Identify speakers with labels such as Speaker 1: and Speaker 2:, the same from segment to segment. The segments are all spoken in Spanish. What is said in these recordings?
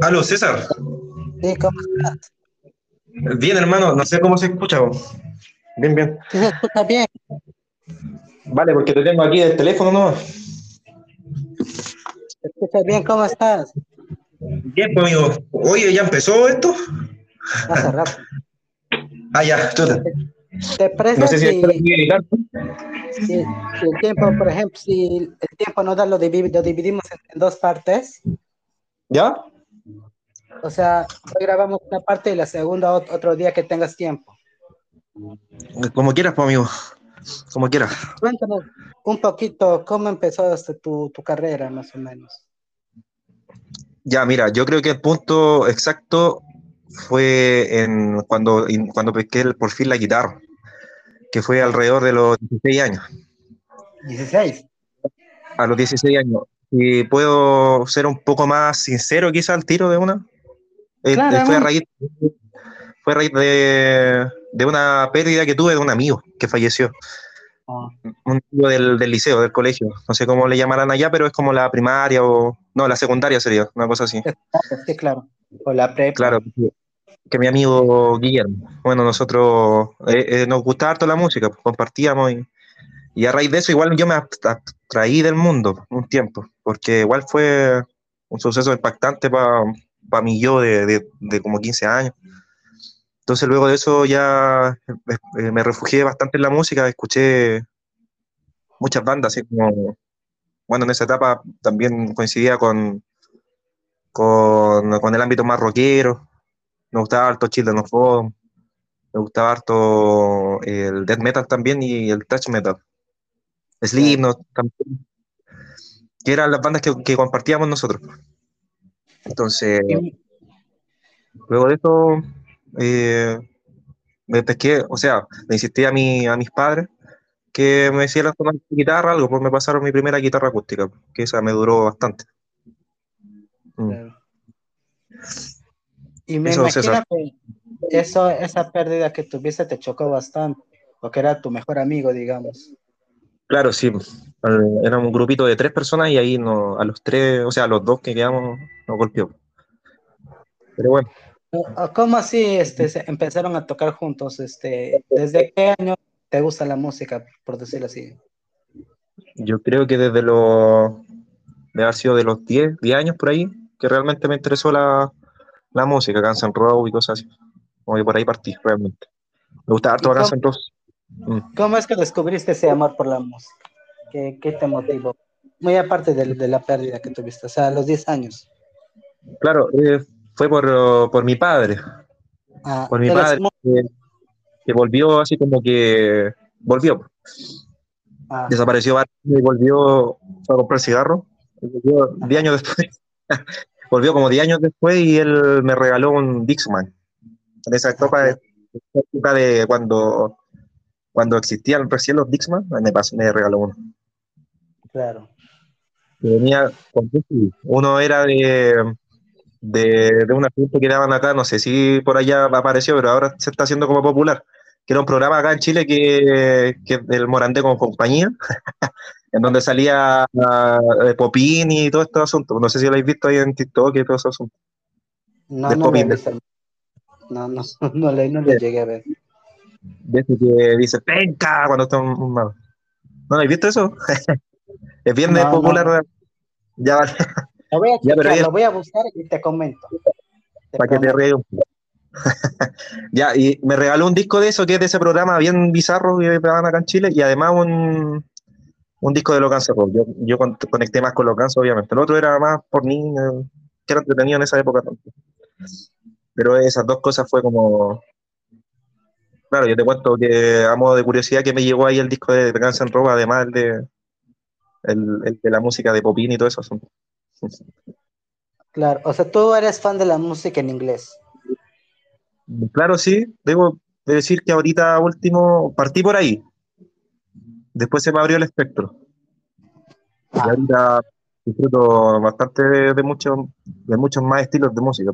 Speaker 1: Aló, César.
Speaker 2: Sí, ¿cómo estás?
Speaker 1: Bien, hermano, no sé cómo se escucha. Bien, bien.
Speaker 2: Sí, se escucha bien.
Speaker 1: Vale, porque te tengo aquí el teléfono, ¿no?
Speaker 2: Se escucha bien, ¿cómo estás?
Speaker 1: Bien, pues, amigo. Oye, ¿ya empezó esto?
Speaker 2: Hace rato.
Speaker 1: Ah, ya, chuta.
Speaker 2: ¿Te parece
Speaker 1: No sé si
Speaker 2: si, si- si el tiempo, por ejemplo, si el tiempo nos da, lo, divi- lo dividimos en, en dos partes?
Speaker 1: ¿Ya?
Speaker 2: O sea, hoy grabamos una parte y la segunda ot- otro día que tengas tiempo.
Speaker 1: Como quieras, pues, amigo. Como quieras.
Speaker 2: Cuéntanos un poquito cómo empezó este, tu, tu carrera, más o menos.
Speaker 1: Ya, mira, yo creo que el punto exacto fue en cuando, cuando pesqué el- por fin la guitarra, que fue alrededor de los 16 años.
Speaker 2: 16.
Speaker 1: A los 16 años. Y puedo ser un poco más sincero, quizá al tiro de una. Eh, eh, fue a raíz, fue a raíz de, de una pérdida que tuve de un amigo que falleció.
Speaker 2: Ah,
Speaker 1: un amigo del, del liceo, del colegio. No sé cómo le llamarán allá, pero es como la primaria o. No, la secundaria sería, una cosa así.
Speaker 2: sí, claro. O la prepa.
Speaker 1: Claro, que- mi amigo Guillermo. Bueno, nosotros eh, eh, nos gustaba harto la música, pues, compartíamos y, y a raíz de eso igual yo me abstraí del mundo un tiempo, porque igual fue un suceso impactante para mí yo de, de- de como 15 años. Entonces luego de eso ya eh, me refugié bastante en la música, escuché muchas bandas, así como, bueno, en esa etapa también coincidía con, con, con el ámbito más rockero, me gustaba harto Children of Bodom, me gustaba harto el death metal también y el thrash metal. Slipknot también, que eran las bandas que, que compartíamos nosotros. Entonces, luego de eso, eh, me pesqué, o sea, le insistí a, mi, a mis padres que me hicieran tomar guitarra, algo, pues me pasaron mi primera guitarra acústica, que esa me duró bastante. Mm.
Speaker 2: Claro. Y me
Speaker 1: Eso,
Speaker 2: imagino
Speaker 1: César.
Speaker 2: que eso, esa pérdida que tuviste te chocó bastante, porque era tu mejor amigo, digamos.
Speaker 1: Claro, sí. Al- Era un grupito de tres personas y ahí no, a los tres, o sea, a los dos que quedamos, nos golpeó. Pero bueno,
Speaker 2: ¿O- o ¿Cómo así este, se empezaron a tocar juntos? Este, ¿Desde qué año te gusta la música, por decirlo así?
Speaker 1: yo creo que desde los, de haber sido de los 10, 10 años por ahí, que realmente me interesó la, la música, Guns N' Roses y cosas así. Como que por ahí partí, realmente. Me gustaba harto
Speaker 2: ¿Y
Speaker 1: Guns
Speaker 2: cómo-
Speaker 1: N' Roses. Mm.
Speaker 2: ¿Cómo es que descubriste ese amor por la música? ¿Qué, qué te motivó? Muy aparte de, de la pérdida que tuviste, o sea, a los 10 años.
Speaker 1: Claro, eh, fue por, por mi padre,
Speaker 2: Ah,
Speaker 1: por mi padre, que, que volvió así como que, volvió,
Speaker 2: ah,
Speaker 1: desapareció y volvió a comprar Volvió 10 años después. volvió como 10 años después y él me regaló un Dixman. En esa época de, esa época de cuando, cuando existían recién los Dixman, me, pasó- me regaló uno.
Speaker 2: claro.
Speaker 1: Venía. Uno era de, de, de un asunto que daban acá, no sé si por allá apareció, pero ahora se está haciendo como popular. Que era un programa acá en Chile que, que del Morandé con compañía, en donde salía ah, eh, Popín y todo este asunto. No sé si lo habéis visto ahí en TikTok y todo ese asunto.
Speaker 2: No, no
Speaker 1: Popín.
Speaker 2: No, no, no, le, no lo llegué a ver.
Speaker 1: De ese que dice penca cuando está un, malo. ¿No habéis visto eso? es bien
Speaker 2: No,
Speaker 1: popular. Ya vale,
Speaker 2: Lo voy a
Speaker 1: Ya, pero
Speaker 2: lo voy a buscar y te comento. Te
Speaker 1: para que te poco. ya, y me regaló un disco de eso, que es de ese programa bien bizarro que daban acá en Chile, y además un, un disco de Guns N' Roses. Yo, yo con- conecté más con Guns, obviamente. El otro era más por niños, que era entretenido en esa época. Pero esas dos cosas fue como... Claro, yo te cuento que a modo de curiosidad que me llegó ahí el disco de Guns N' Roses, además el de, el, el de la música de Popín y todo eso.
Speaker 2: Claro, o sea, tú eres fan de la música en inglés.
Speaker 1: Claro, sí, debo de decir que ahorita último partí por ahí. Después se me abrió el espectro. Y
Speaker 2: Ah,
Speaker 1: ahorita disfruto bastante de, de muchos de muchos más estilos de música.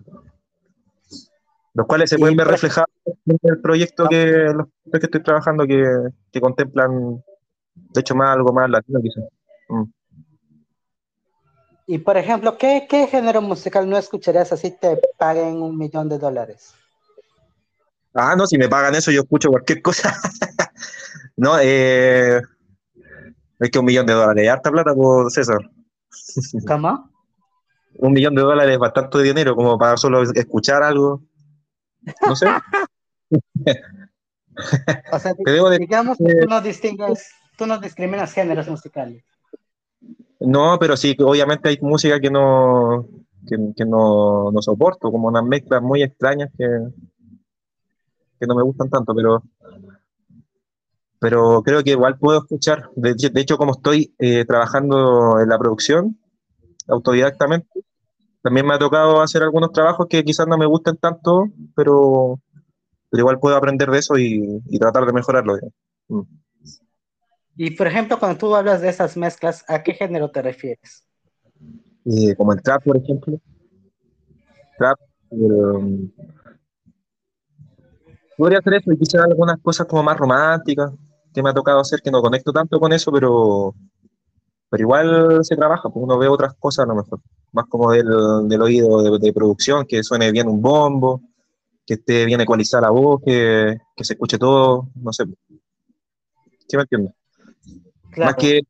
Speaker 1: Los cuales se
Speaker 2: Y
Speaker 1: pueden ver reflejados en el proyecto que los proyectos que estoy trabajando que, que contemplan, de hecho, más algo más latino quizás. Mm.
Speaker 2: Y por ejemplo, ¿qué, ¿qué género musical no escucharías así te paguen un millón de dólares?
Speaker 1: Ah, no, si me pagan eso yo escucho cualquier cosa. no, eh, es que un millón de dólares, harta plata, por César.
Speaker 2: ¿Cómo?
Speaker 1: un millón de dólares es bastante dinero como para solo escuchar algo. No sé.
Speaker 2: o sea, digamos que tú no distingues, tú no discriminas géneros musicales.
Speaker 1: No, pero sí, obviamente hay música que no, que, no, no, soporto, como unas mezclas muy extrañas que, que no me gustan tanto, pero pero creo que igual puedo escuchar. De, hecho, como estoy eh, trabajando en la producción autodidactamente, también me ha tocado hacer algunos trabajos que quizás no me gusten tanto, pero, pero igual puedo aprender de eso y, tratar de mejorarlo.
Speaker 2: Mm. Y por ejemplo, cuando tú hablas de esas mezclas, ¿a qué género te refieres?
Speaker 1: Eh, como el trap, por ejemplo. Trap. Um, podría hacer eso y quizás algunas cosas como más románticas que me ha tocado hacer, que no conecto tanto con eso, pero, pero igual se trabaja, porque uno ve otras cosas a lo mejor, más como del, del oído de, producción, que suene bien un bombo, que esté bien ecualizada la voz, que, que se escuche todo, no sé. ¿Sí me entiendes?
Speaker 2: Claro. Más que...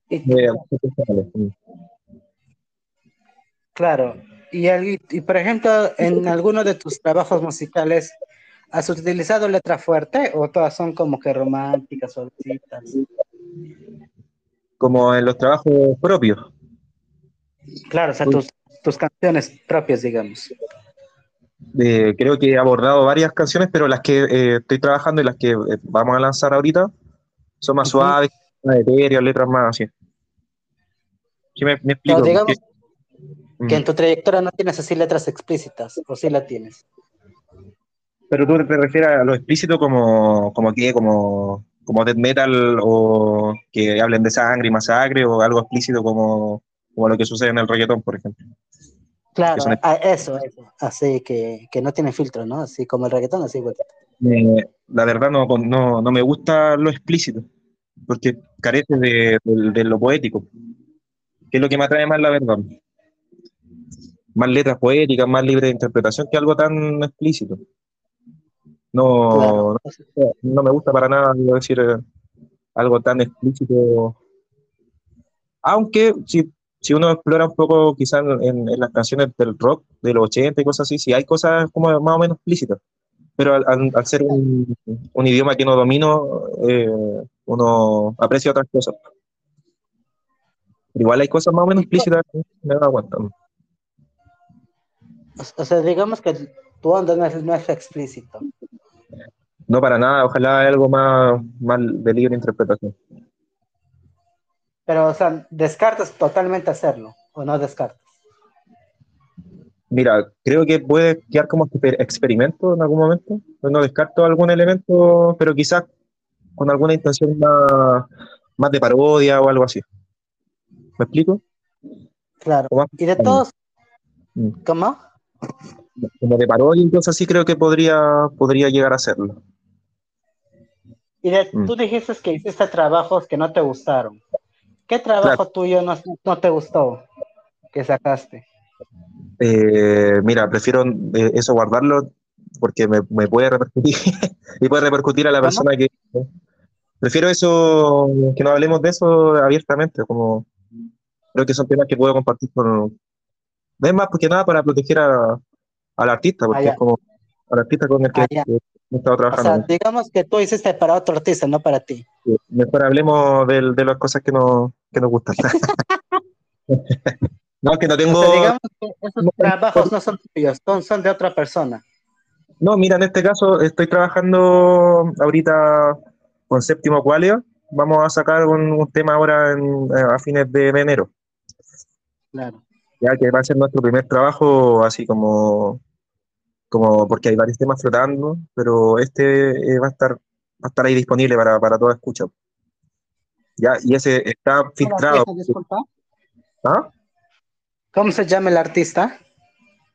Speaker 2: claro. Y, y, por ejemplo, en alguno de tus trabajos musicales, ¿Has utilizado letra fuerte o todas son como que románticas, suavecitas?
Speaker 1: Como en los trabajos propios.
Speaker 2: Claro, o sea, tus, tus canciones propias, digamos.
Speaker 1: Eh, creo que he abordado varias canciones, pero las que eh, estoy trabajando y las que eh, vamos a lanzar ahorita son más suaves, más etéreas, letras más así.
Speaker 2: ¿Sí me, explico? digamos que en tu trayectoria no tienes así letras explícitas, o sí la tienes.
Speaker 1: Pero tú te refieres a lo explícito como, como que, como, como death metal o que hablen de sangre y masacre o algo explícito como, como lo que sucede en el reggaetón, por ejemplo.
Speaker 2: Claro, eso, eso. Así que, que no tiene filtro, ¿no? Así como el reggaetón, así igual.
Speaker 1: Eh, la verdad no, no, no, me gusta lo explícito, porque carece de, de, lo poético, que es lo que me atrae más la verdad. Más letras poéticas, más libre de interpretación que algo tan explícito. No, no, me gusta para nada decir eh, algo tan explícito. Aunque si, si uno explora un poco quizás en, las canciones del rock de los 80 y cosas así, sí hay cosas como más o menos explícitas. Pero al, ser un, idioma que no domino, eh, uno aprecia otras cosas. igual hay cosas más o menos explícitas que me da cuenta.
Speaker 2: O sea, digamos que tu onda no es, no es explícito.
Speaker 1: No, para nada, ojalá algo más, más de libre interpretación.
Speaker 2: Pero, o sea, ¿descartas totalmente hacerlo o no descartas?
Speaker 1: Mira, creo que puede quedar como experimento en algún momento. No descarto algún elemento, pero quizás con alguna intención más, más de parodia o algo así. ¿Me explico?
Speaker 2: Claro. Y de todos, mm. ¿cómo?
Speaker 1: Como de parodia, entonces así creo que podría, podría llegar a serlo.
Speaker 2: Y mm. tú dijiste que hiciste trabajos que no te gustaron. ¿Qué trabajo tuyo no, no, te gustó que sacaste?
Speaker 1: Eh, mira, prefiero eh, eso guardarlo porque me, me puede repercutir y puede repercutir a la persona que... Prefiero eso, que no hablemos de eso abiertamente, como creo que son temas que puedo compartir con... Es más, porque nada, para proteger a, al artista, porque ah, es como al artista con el que... Ah, trabajando. O sea,
Speaker 2: digamos que tú hiciste para otro artista, no para ti.
Speaker 1: mejor hablemos de, de, las cosas que, no, que nos gustan. no, que no tengo.
Speaker 2: digamos que esos trabajos no son tuyos, son, son de otra persona.
Speaker 1: No, mira, en este caso estoy trabajando ahorita con Séptimo Qualia. Vamos a sacar un, tema ahora en, a fines de enero.
Speaker 2: Claro.
Speaker 1: Ya que va a ser nuestro primer trabajo así como como porque hay varios temas flotando, pero este eh, va a estar va a estar ahí disponible para, para toda escucha. Ya, y ese está filtrado.
Speaker 2: ¿Ah? ¿Cómo se llama el artista?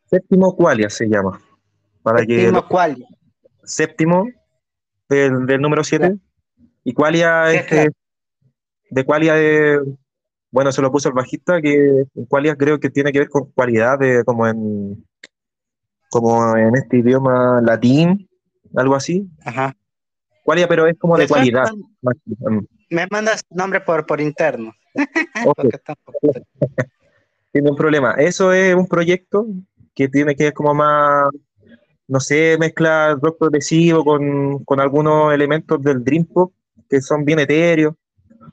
Speaker 1: Séptimo Qualia se llama.
Speaker 2: Para Séptimo Qualia.
Speaker 1: Séptimo del, número 7. Y Qualia es de, de Qualia de, bueno, se lo puso el bajista, que cualidad creo que tiene que ver con cualidad de, como en como en este idioma latín, algo así.
Speaker 2: Ajá.
Speaker 1: Cualidad, pero es como de cualidad.
Speaker 2: Me mandas nombre por, por interno.
Speaker 1: Tiene un problema. Eso es un proyecto que tiene que ver como más, no sé, mezcla rock progresivo con, con algunos elementos del dream pop que son bien etéreos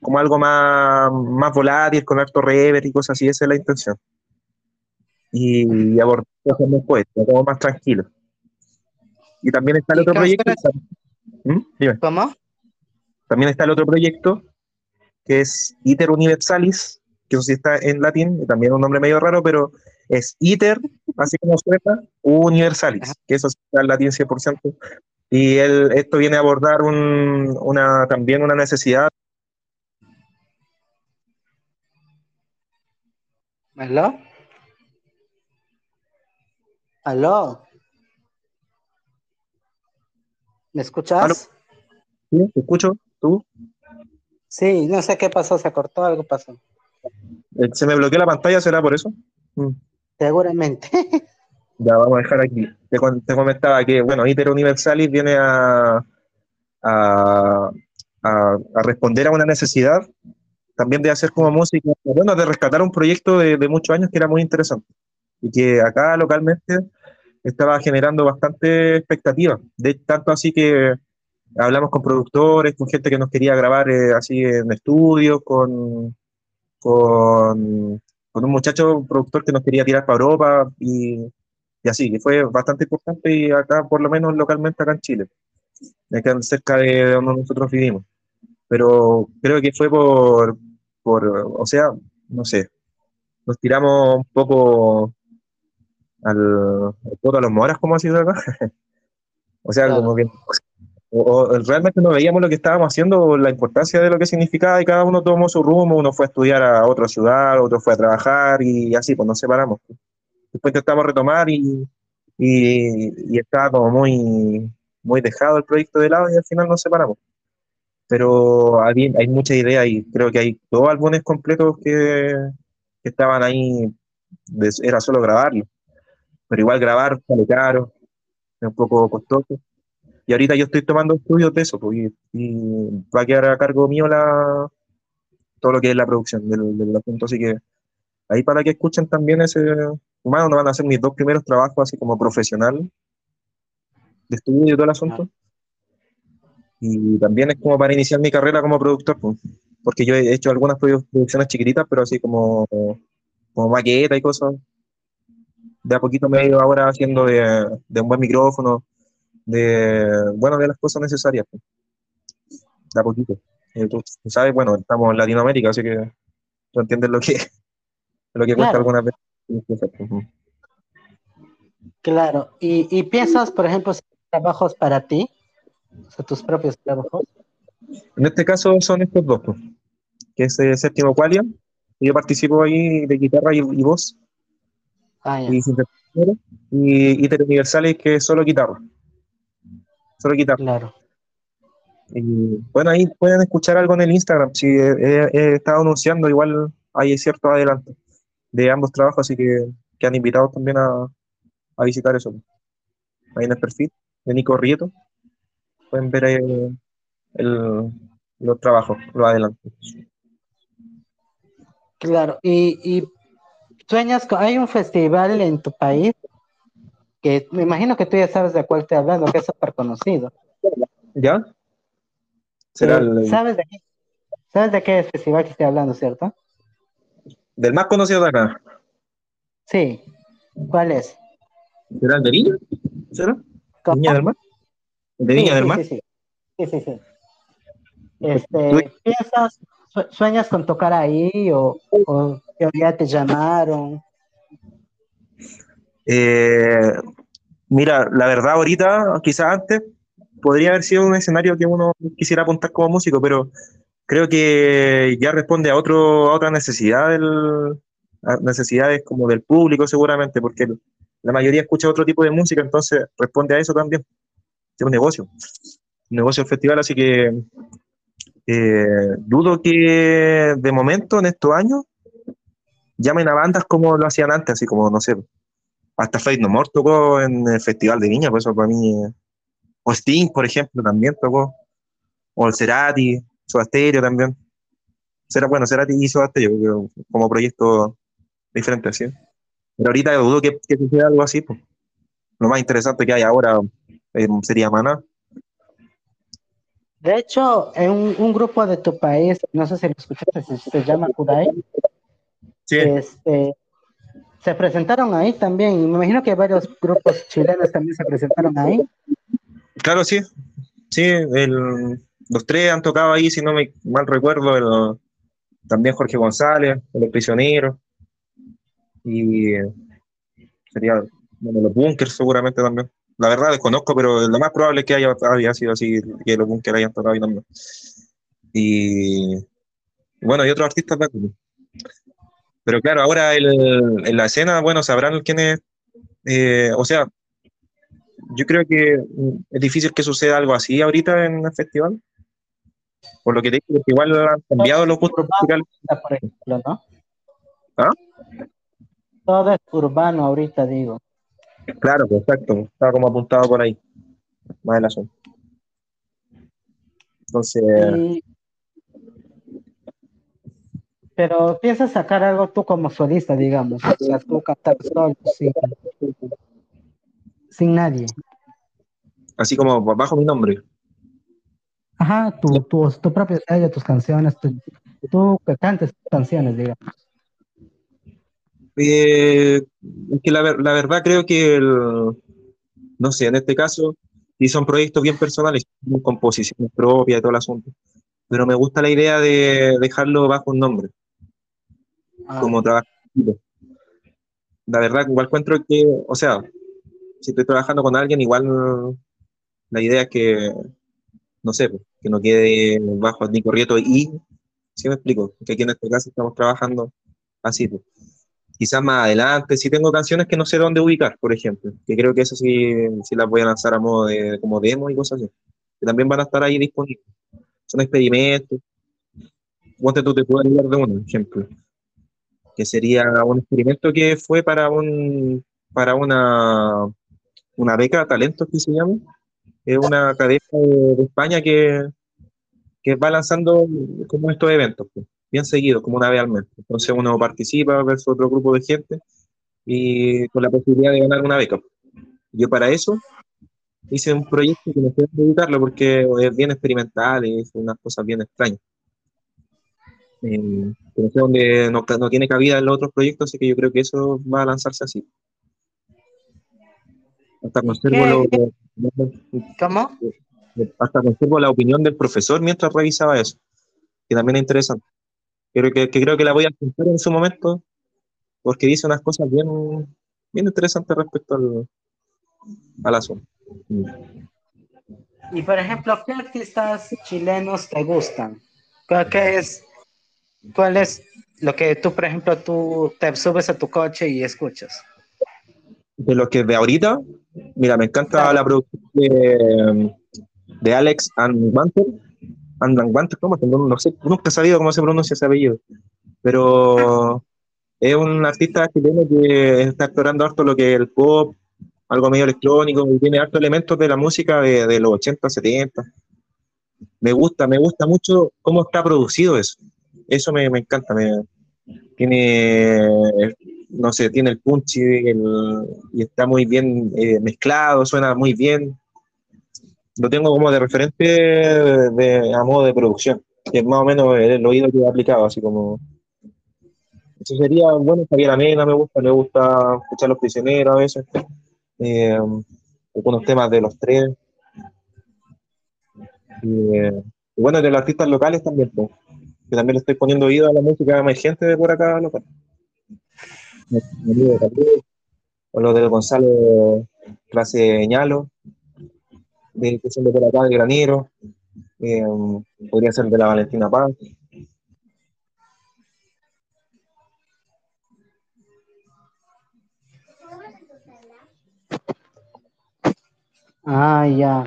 Speaker 1: como algo más, más volátil, con alto rever y cosas así, esa es la intención. Y, abordar cosas más poéticas, como más tranquilo. Y también está el otro proyecto. ¿Mm?
Speaker 2: ¿Cómo?
Speaker 1: También está el otro proyecto, que es ITER Universalis, que eso sí está en latín, y también un nombre medio raro, pero es ITER, así como suena, Universalis, que eso está en latín 100%. Y él, esto viene a abordar un, una, también una necesidad
Speaker 2: ¿Aló? ¿Aló? ¿Me escuchas?
Speaker 1: Sí, te escucho. ¿Tú?
Speaker 2: Sí, no sé qué pasó, se cortó, algo pasó.
Speaker 1: Eh, ¿Se me bloqueó la pantalla? ¿Será por eso?
Speaker 2: Mm. Seguramente.
Speaker 1: ya, vamos a dejar aquí. Te, comentaba que, bueno, Iter Universalis viene a, a, a responder a una necesidad también de hacer como música, bueno, de rescatar un proyecto de, muchos años que era muy interesante y que acá localmente estaba generando bastante expectativa. De tanto así que hablamos con productores, con gente que nos quería grabar eh, así en estudio, con, con, con, un muchacho un productor que nos quería tirar para Europa y, y, así, que fue bastante importante y acá, por lo menos localmente acá en Chile, acá cerca de donde nosotros vivimos. Pero creo que fue por, por, o sea, no sé, nos tiramos un poco al, a los moras, como ha sido acá. o sea, como que realmente no veíamos lo que estábamos haciendo, la importancia de lo que significaba y cada uno tomó su rumbo, uno fue a estudiar a otra ciudad, otro fue a trabajar y así, pues nos separamos. Después intentamos retomar y, y, y estaba como muy, muy dejado el proyecto de lado y al final nos separamos pero hay, hay muchas ideas y creo que hay dos álbumes completos que, estaban ahí, era solo grabarlo, pero igual grabar sale caro, es un poco costoso. Y ahorita yo estoy tomando estudios de eso, pues, y, va a quedar a cargo mío la, todo lo que es la producción del, asunto, así que ahí para que escuchen también ese humano, no van a ser mis dos primeros trabajos así como profesional de estudio y todo el asunto. Y también es como para iniciar mi carrera como productor, pues, porque yo he hecho algunas producciones chiquititas, pero así como, como maqueta y cosas. De a poquito me he ido ahora haciendo de, un buen micrófono, de, bueno, de las cosas necesarias. Pues. De a poquito. Eh, tú sabes, bueno, estamos en Latinoamérica, así que tú entiendes lo que, lo que cuesta algunas veces.
Speaker 2: Claro, y, y piensas, por ejemplo, trabajos para ti, o sea, tus propios trabajos.
Speaker 1: En este caso son estos dos, que es el séptimo Qualia. Yo participo ahí de guitarra y, voz.
Speaker 2: Ah,
Speaker 1: y, y Universales, que es solo guitarra. Solo guitarra.
Speaker 2: Claro.
Speaker 1: Y bueno, ahí pueden escuchar algo en el Instagram. Si he, estado anunciando, igual hay cierto adelanto de ambos trabajos, así que, que han invitado también a, a visitar eso. Ahí en el perfil de Nico Rieto pueden ver el, el, los trabajos, lo adelante.
Speaker 2: Claro, y, y sueñas, hay un festival en tu país que me imagino que tú ya sabes de cuál estoy hablando, que es súper conocido.
Speaker 1: ¿Ya?
Speaker 2: ¿Será el... ¿Sabes, de qué, ¿Sabes de qué festival que estoy hablando, cierto?
Speaker 1: Del más conocido de acá.
Speaker 2: Sí. ¿Cuál es?
Speaker 1: ¿Será el de Viña? ¿Será? ¿Viña del Mar? ¿De Viña del Mar?
Speaker 2: Sí, sí, sí. sí, Este, ¿Piensas, sueñas con tocar ahí o, o ya te llamaron?
Speaker 1: Eh, mira, la verdad ahorita, quizás antes, podría haber sido un escenario que uno quisiera apuntar como músico, pero creo que ya responde a, otro, a otra necesidad, del, necesidades como del público seguramente, porque la mayoría escucha otro tipo de música, entonces responde a eso también es un negocio, un negocio el festival, así que Eh, dudo que de momento en estos años llamen a bandas como lo hacían antes, así como, no sé, hasta Fate No More tocó en el Festival de Viña, por eso para mí, o Sting, por ejemplo, también tocó, o el Cerati, Soda también. Será, bueno, Cerati y Soda como proyecto diferente, ¿sí? Pero ahorita dudo que, que algo así. Lo más interesante que hay ahora eh, sería Maná.
Speaker 2: De hecho, en un, grupo de tu país, no sé si lo escuchaste, se, llama Kudai. Sí. Este, se presentaron ahí también. Y me imagino que varios grupos chilenos también se presentaron ahí.
Speaker 1: Claro, sí. Sí, el, los tres han tocado ahí, si no me mal recuerdo, también Jorge González, Los Prisioneros. Y sería, bueno, los Bunkers seguramente también. La verdad desconozco, pero lo más probable es que haya, haya sido así, que los Bunkers hayan tocado ahí también. Y bueno, y otros artistas Pero claro, ahora en la escena, bueno, sabrán quiénes, eh, o sea, yo creo que es difícil que suceda algo así ahorita en el festival. Por lo que te digo, igual han cambiado los gustos musicales. Por ejemplo, ¿no?
Speaker 2: ¿Ah? Todo es urbano ahorita, digo.
Speaker 1: Claro, pues, exacto. Estaba como apuntado por ahí. Más el asunto. Entonces.
Speaker 2: Pero piensas sacar algo tú como solista, digamos. O sea, tú cantar solo, sin, sin nadie.
Speaker 1: Así como bajo mi nombre.
Speaker 2: Ajá, tu, tu, tu propio sello, tus canciones, tú tú cantes canciones, digamos.
Speaker 1: Eh, que la, la, verdad creo que, no sé, en este caso, sí son proyectos bien personales, con composición propia y todo el asunto, pero me gusta la idea de dejarlo bajo un nombre, ah. como trabajo. La verdad, igual encuentro que, o sea, si estoy trabajando con alguien, igual la idea es que, no sé, pues, que no quede bajo ni corrieto y, si me explico, que aquí en este caso estamos trabajando así. Pues quizás más adelante, si tengo canciones que no sé dónde ubicar, por ejemplo, que creo que eso sí, sí las voy a lanzar a modo de como demo y cosas así, que también van a estar ahí disponibles. Son experimentos. Ponte tú te puedo hablar de un ejemplo, que sería un experimento que fue para un para una, una beca talentos que se llama. Es una academia de, España que, que va lanzando como estos eventos. Pues bien seguido, como una vez al mes. Entonces uno participa versus otro grupo de gente y con la posibilidad de ganar una beca. Yo para eso hice un proyecto que no sé dedicarlo porque es bien experimental y es unas cosas bien extrañas. Eh, no sé dónde no, no, tiene cabida en los otros proyectos, así que yo creo que eso va a lanzarse así. Hasta conservo, lo,
Speaker 2: ¿Cómo?
Speaker 1: hasta conservo la opinión del profesor mientras revisaba eso, que también es interesante. Creo que, creo que la voy a contar en su momento porque dice unas cosas bien, bien interesantes respecto al, al asunto.
Speaker 2: Y por ejemplo, ¿qué artistas chilenos te gustan? ¿Qué es, ¿Cuál es lo que tú, por ejemplo, tú te subes a tu coche y escuchas?
Speaker 1: De lo que de ahorita, mira, me encanta la producción de, de Alex and Mantel Andan guantes, ¿cómo? No, sé, nunca he sabido cómo se pronuncia ese apellido, pero es un artista chileno que está explorando harto lo que es el pop, algo medio electrónico, y tiene harto elementos de la música de, los 80, 70. Me gusta, me gusta mucho cómo está producido eso. Eso me, me encanta. Tiene, no sé, tiene el punch y, y está muy bien eh, mezclado, suena muy bien lo tengo como de referente de, a modo de producción, que es más o menos el, oído que he aplicado, así como... Eso sería, bueno, Javier Amena me gusta, me gusta escuchar Los Prisioneros a veces, eh, algunos temas de los tres. y bueno, de los artistas locales también, pues, que también le estoy poniendo oído a la música emergente de por acá local. O lo del Gonzalo Clase Ñalo, de que son de por acá, Granero, eh, podría ser de la Valentina Paz.
Speaker 2: Ah, ya.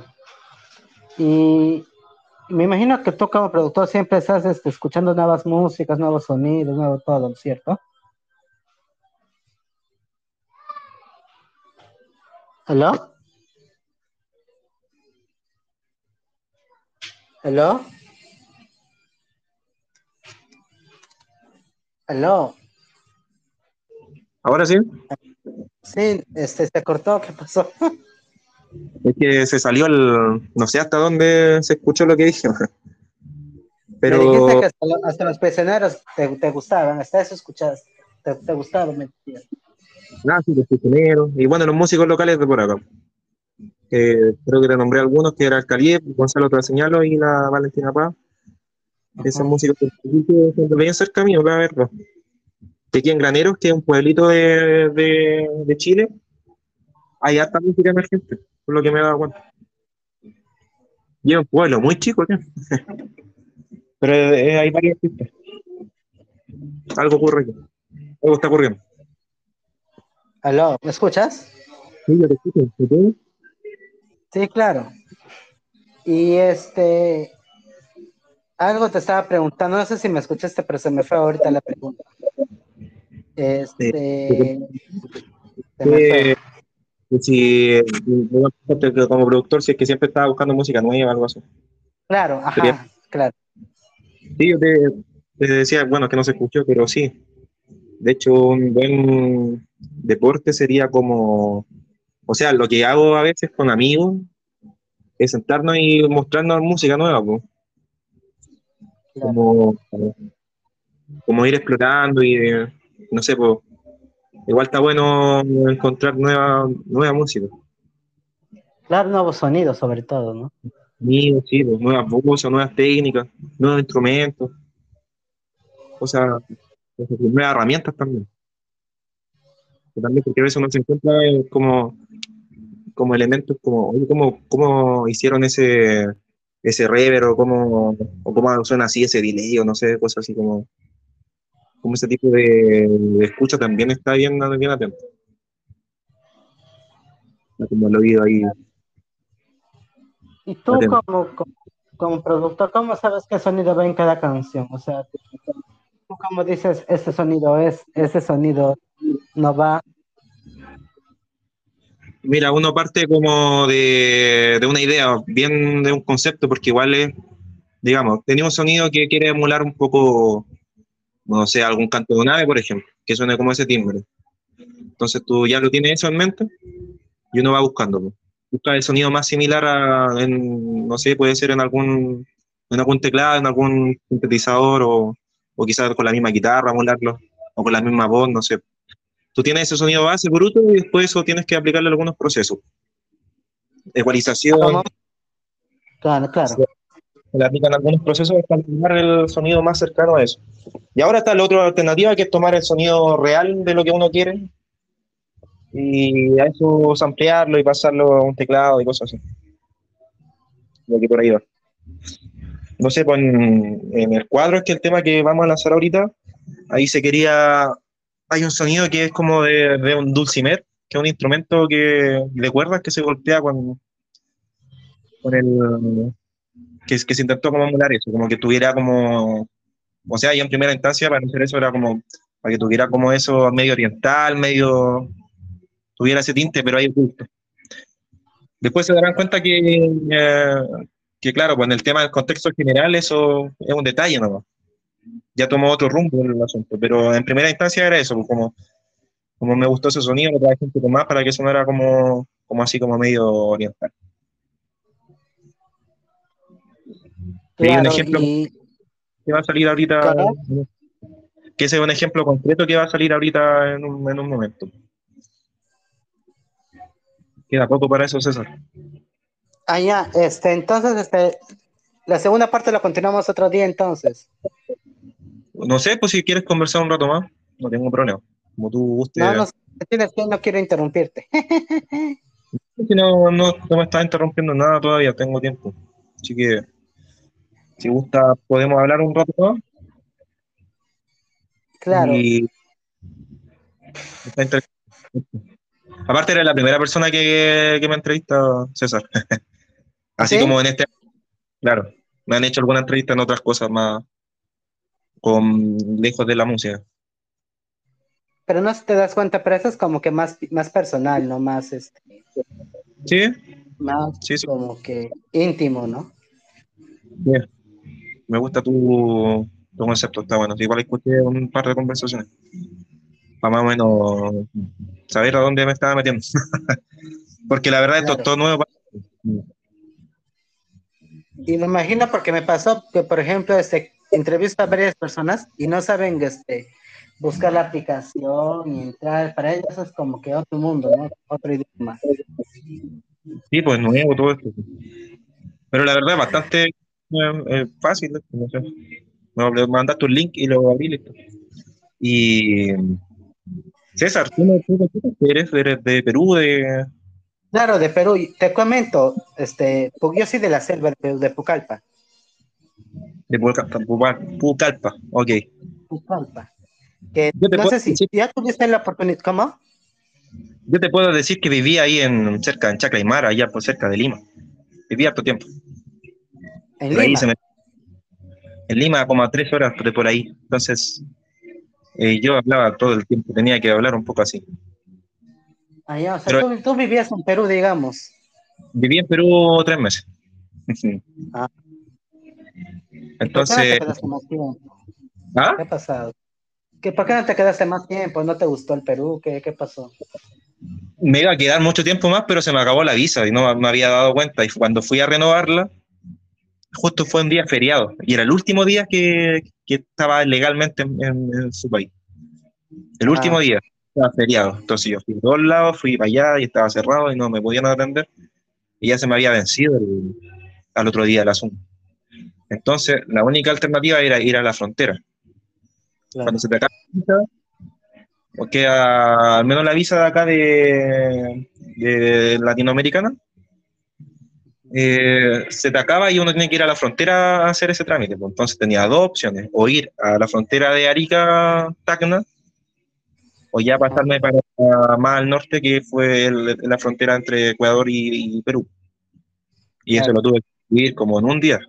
Speaker 2: Y me imagino que tú como productor siempre estás este, escuchando nuevas músicas, nuevos sonidos, nuevo todo, ¿cierto? ¿Aló? ¿Aló? ¿Aló?
Speaker 1: ¿Ahora sí?
Speaker 2: Sí, este, se cortó, ¿qué pasó?
Speaker 1: Es que se salió el. No sé hasta dónde se escuchó lo que dije.
Speaker 2: Pero. Me dijiste que hasta, los peceneros te, te, gustaban, hasta eso escuchas, te, te gustaban, me
Speaker 1: Ah, sí, los peceneros. Y bueno, los músicos locales de por acá. Creo que te nombré algunos, que era el Caliep, Gonzalo Traseñalo y la Valentina Paz. Esos músicos que venían cerca mío, voy a verlo. Aquí en Graneros, que es un pueblito de, de, de Chile, hay harta música emergente por lo que me he dado cuenta. Y es un pueblo muy chico, ¿qué? Pero hay varias pistas. Algo ocurre aquí. Algo está ocurriendo.
Speaker 2: Aló, ¿me escuchas?
Speaker 1: Sí, yo te escucho.
Speaker 2: Sí, claro. Y este, algo te estaba preguntando, no sé si me escuchaste, pero se me fue ahorita la pregunta. Este,
Speaker 1: sí si como productor, si es que siempre estaba buscando música nueva, algo así.
Speaker 2: Claro, ajá, claro.
Speaker 1: Sí, yo te, decía, bueno, que no se escuchó, pero sí. De hecho, un buen deporte sería como, o sea, lo que hago a veces con amigos es sentarnos y mostrarnos música nueva, como, como ir explorando y, no sé, pues, igual está bueno encontrar nueva, nueva música.
Speaker 2: Claro, nuevos sonidos sobre todo, ¿no?
Speaker 1: Sí, sí, pues, nuevas voces, nuevas técnicas, nuevos instrumentos, o sea, nuevas herramientas también. también porque a veces uno se encuentra como, como elementos como, ¿cómo, cómo hicieron ese, ese reverb o cómo, o cómo suena así ese delay o no sé, cosas así como como ese tipo de, escucha también está bien, bien atento. Como el oído ahí.
Speaker 2: ¿Y tú como, como, productor, cómo sabes qué sonido va en cada canción? O sea, tú como dices, ese sonido es, ese sonido no va.
Speaker 1: Mira, uno parte como de, una idea, bien de un concepto, porque igual es, digamos, un sonido que quiere emular un poco no sé, algún canto de un ave, por ejemplo, que suene como ese timbre. Entonces tú ya lo tienes eso en mente y uno va buscando. Busca el sonido más similar a, no sé, puede ser en algún, en algún teclado, en algún sintetizador o, o quizás con la misma guitarra, molarlo, o con la misma voz, no sé. Tú tienes ese sonido base bruto y después eso tienes que aplicarle algunos procesos. Ecualización.
Speaker 2: Claro, claro
Speaker 1: le aplican algunos procesos para tomar el sonido más cercano a eso. Y ahora está la otra alternativa que es tomar el sonido real de lo que uno quiere y a eso ampliarlo y pasarlo a un teclado y cosas así. Lo que por ahí va. No sé, pues en, el cuadro es que el tema que vamos a lanzar ahorita, ahí se quería, hay un sonido que es como de, un dulcimer, que es un instrumento que de cuerdas que se golpea con, con el, que, se intentó como emular eso, como que tuviera como, o sea, y en primera instancia para hacer eso era como, para que tuviera como eso medio oriental, medio, tuviera ese tinte, pero ahí oculto. Después se darán cuenta que, eh, que claro, pues en el tema del contexto general eso es un detalle, ¿no? Ya tomó otro rumbo el asunto, pero en primera instancia era eso, pues como, como me gustó ese sonido, lo trabajé un poco más para que sonara como, como así como medio oriental. un ejemplo que va a salir ahorita. Que ese es un ejemplo concreto que va a salir ahorita en un, en un momento. Queda poco para eso, César.
Speaker 2: Ah, ya, este, entonces, este, la segunda parte la continuamos otro día, entonces.
Speaker 1: No sé, pues si quieres conversar un rato más, no tengo problema. Como tú gustes.
Speaker 2: No, no, que no quiero interrumpirte.
Speaker 1: no, no, no me estás interrumpiendo nada todavía, tengo tiempo. Así que si gusta, podemos hablar un rato más.
Speaker 2: Claro.
Speaker 1: Aparte, eres la primera persona que, me entrevista, César. Así como en este. Claro. me han hecho alguna entrevista en otras cosas más con lejos de la música.
Speaker 2: Pero no te das cuenta, pero eso es como que más, más personal, ¿no? Más este.
Speaker 1: Sí.
Speaker 2: Más como que íntimo, ¿no?
Speaker 1: Sí. Me gusta tu, tu concepto, está bueno. Igual escuché un par de conversaciones. Para más o menos saber a dónde me estaba metiendo. Porque la verdad esto es todo nuevo.
Speaker 2: Y me imagino porque me pasó que, por ejemplo, este, entrevisto a varias personas y no saben este, buscar la aplicación y entrar. Para ellos es como que otro mundo, ¿no? Otro idioma.
Speaker 1: Sí, pues nuevo todo esto. Pero la verdad, bastante eh, eh, fácil. No sé. Me mandaste un link y lo abrí listo. Y César, ¿tú, eres, eres de Perú? De...
Speaker 2: Claro, de Perú. Te comento, este, yo soy de la selva de, Pucallpa.
Speaker 1: De Pucallpa, Pucallpa, ok.
Speaker 2: Pucallpa. Que, no sé si ya tuviste la oportunidad, ¿cómo?
Speaker 1: Yo te puedo decir que viví ahí en cerca en Chaclaymara, allá por cerca de Lima. Viví harto tiempo.
Speaker 2: ¿En Lima?
Speaker 1: En Lima, como a tres horas de por ahí. Entonces, eh, yo hablaba todo el tiempo, tenía que hablar un poco así.
Speaker 2: Ah, o sea, tú, vivías en Perú, digamos.
Speaker 1: Viví en Perú tres meses.
Speaker 2: ah.
Speaker 1: Entonces. ¿Ah?
Speaker 2: ¿Qué ha pasado? ¿Qué, ¿Por qué no te quedaste más tiempo? ¿No te gustó el Perú? ¿Qué, qué pasó?
Speaker 1: Me iba a quedar mucho tiempo más, pero se me acabó la visa y no me había dado cuenta. Y cuando fui a renovarla, justo fue un día feriado y era el último día que, que estaba legalmente en, su país. El último ah. día estaba feriado. Entonces yo fui a todos lados, fui para allá y estaba cerrado y no me podían atender. Y ya se me había vencido al otro día el asunto. Entonces la única alternativa era ir a la frontera. Cuando se te acaba la visa, porque al menos la visa de acá de, de latinoamericana, eh, se te acaba y uno tiene que ir a la frontera a hacer ese trámite. Pues. Entonces tenía dos opciones, o ir a la frontera de Arica, Tacna, o ya pasarme para más al norte, que fue la frontera entre Ecuador y, Perú. Y eso lo tuve que ir como en un día,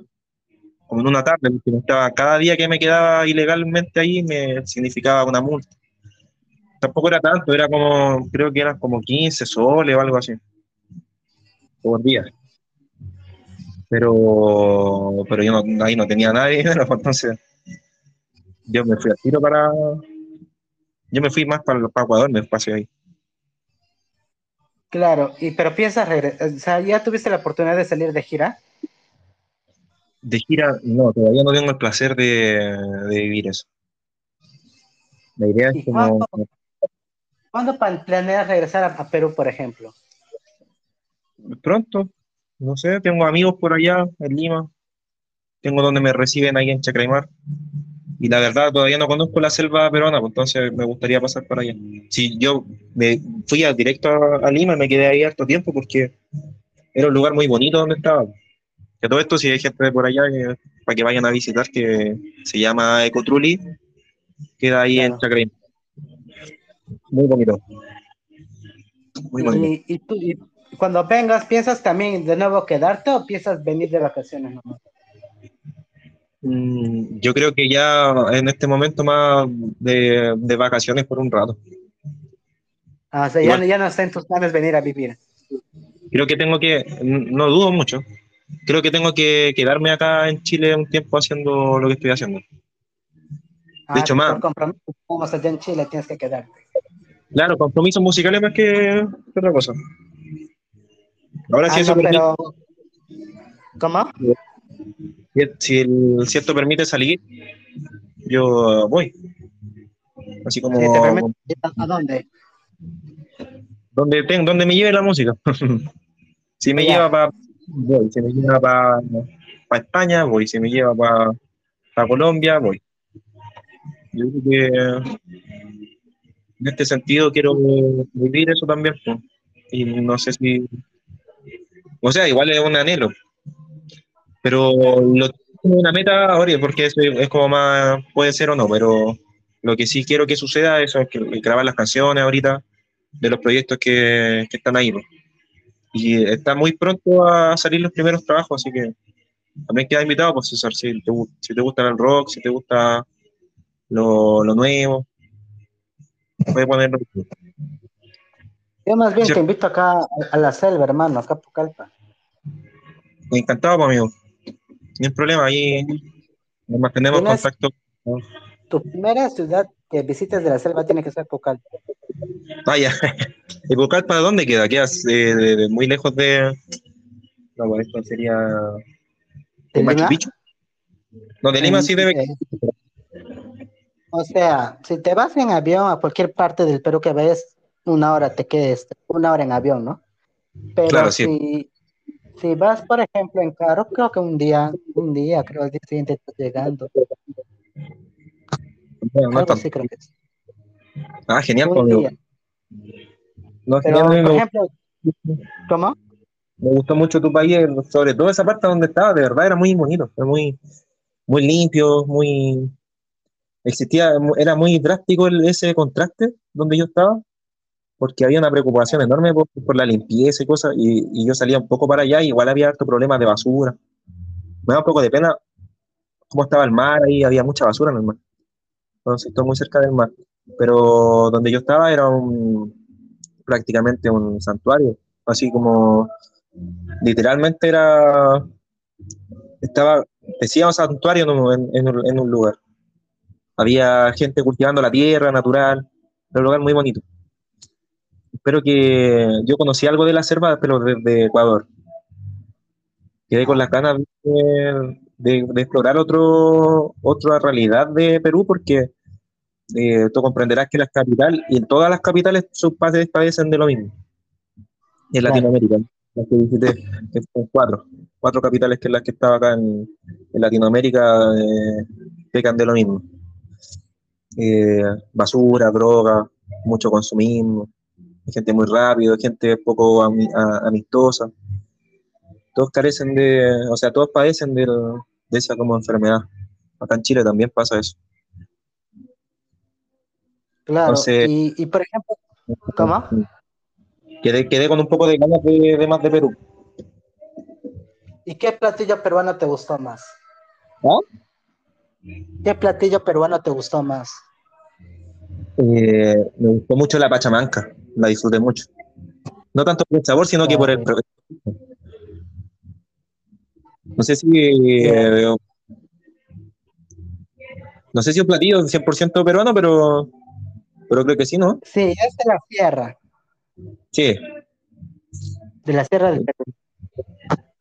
Speaker 1: como en una tarde, porque estaba, cada día que me quedaba ilegalmente ahí me significaba una multa. Tampoco era tanto, era como, creo que eran como 15 soles o algo así, por día pero, pero yo no, ahí no tenía nadie, entonces yo me fui al tiro para, yo me fui más para, Ecuador, me espacio ahí.
Speaker 2: Claro, y pero piensas regresar, o sea, ¿ya tuviste la oportunidad de salir de gira?
Speaker 1: De gira, no, todavía no tengo el placer de, vivir eso. La idea es como...
Speaker 2: ¿Cuándo, planeas regresar a Perú, por ejemplo?
Speaker 1: Pronto, no sé, tengo amigos por allá en Lima, tengo donde me reciben ahí en Chacraimar. Y la verdad, todavía no conozco la selva peruana, pues entonces me gustaría pasar por allá. Si yo me fui a, directo a, Lima y me quedé ahí harto tiempo porque era un lugar muy bonito donde estaba. Que todo esto, si hay gente de por allá para que vayan a visitar, que se llama Ecotruli, queda ahí en Chacraimar. Muy bonito.
Speaker 2: Muy bonito. ¿Y, tú, cuando vengas, ¿piensas también de nuevo quedarte o piensas venir de vacaciones nomás?
Speaker 1: Mm, yo creo que ya en este momento más de, vacaciones por un rato.
Speaker 2: Ah, o sea, ya, ya, no está en tus planes venir a vivir.
Speaker 1: Creo que tengo que, no dudo mucho, creo que tengo que quedarme acá en Chile un tiempo haciendo lo que estoy haciendo. de
Speaker 2: ah, hecho, más. Como allá en Chile, tienes que quedarte.
Speaker 1: Claro, compromisos musicales más que otra cosa. Ahora sí ah, eso
Speaker 2: pero... ¿Cómo?
Speaker 1: Si el cierto permite salir, yo voy. Así como.
Speaker 2: ¿A dónde?
Speaker 1: Donde, tengo, donde me lleve la música. si me lleva para. Voy. Si me lleva para España, voy. Si me lleva para Colombia, voy. Yo creo que en este sentido quiero vivir eso también. Y no sé si o sea, igual es un anhelo. Pero lo tengo una meta ahora, porque eso es como más, puede ser o no, pero lo que sí quiero que suceda eso es que grabar las canciones ahorita de los proyectos que, están ahí. Y está muy pronto a salir los primeros trabajos, así que también queda invitado, pues César, si te, si te gusta el rock, si te gusta lo, lo nuevo, puedes ponerlo.
Speaker 2: Yo más bien te invito acá a la selva, hermano, acá a Pucallpa.
Speaker 1: Encantado, pues, amigo. No hay problema, ahí nos mantenemos en contacto.
Speaker 2: Tu primera ciudad que visites de la selva tiene que ser Pucallpa.
Speaker 1: Vaya, ¿y Pucallpa dónde queda? ¿Queda eh, muy lejos de...? No, pues esto sería... ¿De, Machu Picchu? No, de Lima sí debe...
Speaker 2: O sea, si te vas en avión a cualquier parte del Perú que ves, una hora te quedes, una hora en avión, ¿no? Pero si, si vas, por ejemplo, en carro, creo que un día, un día, creo el día siguiente estás llegando.
Speaker 1: Algo así creo que es. Ah, genial. Un
Speaker 2: No, Pero, por ejemplo, ¿cómo?
Speaker 1: Me gustó mucho tu país, sobre todo esa parte donde estaba, de verdad era muy bonito, fue muy, muy limpio, muy existía, era muy drástico ese contraste donde yo estaba, porque había una preocupación enorme por, la limpieza y cosas, y, yo salía un poco para allá, y igual había harto problemas de basura. Me da un poco de pena cómo estaba el mar, ahí había mucha basura en el mar. Entonces, estoy muy cerca del mar. Pero donde yo estaba era un, prácticamente un santuario, así como literalmente era, estaba, decíamos santuario en un lugar había gente cultivando la tierra natural, era un lugar muy bonito. Espero que yo conocí algo de la selva, pero desde Ecuador. Quedé con las ganas de, explorar otro, otra realidad de Perú, porque eh, tú comprenderás que las capitales, y en todas las capitales sus padres padecen de lo mismo. En Latinoamérica, las que visité, que son cuatro, cuatro capitales que las que estaba acá en, Latinoamérica eh, pecan de lo mismo. Eh, basura, droga, mucho consumismo, gente muy rápido, gente poco amistosa. Todos carecen de, o sea, todos padecen de, esa como enfermedad. Acá en Chile también pasa eso.
Speaker 2: Claro, y, por ejemplo, ¿cómo?
Speaker 1: Quedé, quedé con un poco de ganas de, más de Perú.
Speaker 2: ¿Y qué platillo peruano te gustó más?
Speaker 1: ¿Ah?
Speaker 2: ¿Qué platillo peruano te gustó más?
Speaker 1: Eh, me gustó mucho la pachamanca, la disfruté mucho. No tanto por el sabor, sino que por el... No sé si... Eh, no sé si un platillo 100% peruano, pero, pero creo que sí, ¿no?
Speaker 2: Sí, es de la sierra.
Speaker 1: Sí.
Speaker 2: De la sierra del Perú.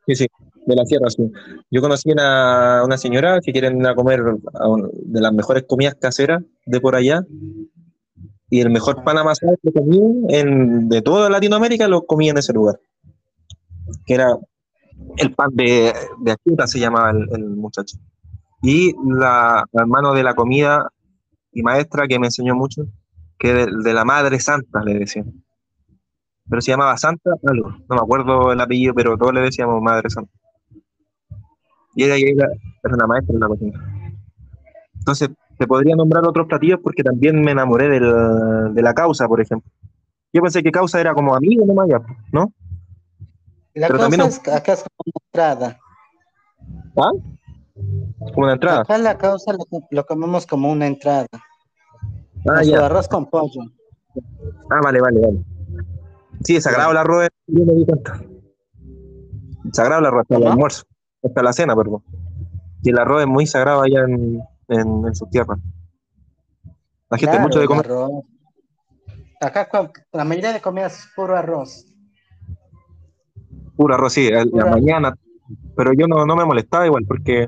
Speaker 1: Sí, sí de la sierra, sí. Yo conocí a una, señora que quieren a comer de las mejores comidas caseras de por allá. Y el mejor pan amasado que comí en, de toda Latinoamérica lo comí en ese lugar. Que era el pan de, de se llamaba el, muchacho. Y la, hermano de la comida y maestra que me enseñó mucho, que de, de la Madre Santa le decían. Pero se llamaba Santa algo. No me acuerdo el apellido, pero todos le decíamos Madre Santa. Y ella, era, una maestra en la cocina. Entonces, te podría nombrar otros platillos porque también me enamoré de la causa, por ejemplo. Yo pensé que causa era como amigo nomás ¿no?
Speaker 2: La Pero causa es, acá es como una entrada.
Speaker 1: ¿Ah? Como una entrada.
Speaker 2: Acá la causa lo, comemos como una entrada. Ah, ya. arroz con pollo.
Speaker 1: Ah, vale, vale, vale. Sí, es sagrado el arroz, yo me di cuenta. Sagrado el arroz, el almuerzo hasta la cena, perdón. Y el arroz es muy sagrado allá en, en, su tierra. La gente mucho de comer.
Speaker 2: Acá la mayoría de comidas es puro arroz.
Speaker 1: Puro arroz, sí, la mañana. Pero yo no, no me molestaba igual, porque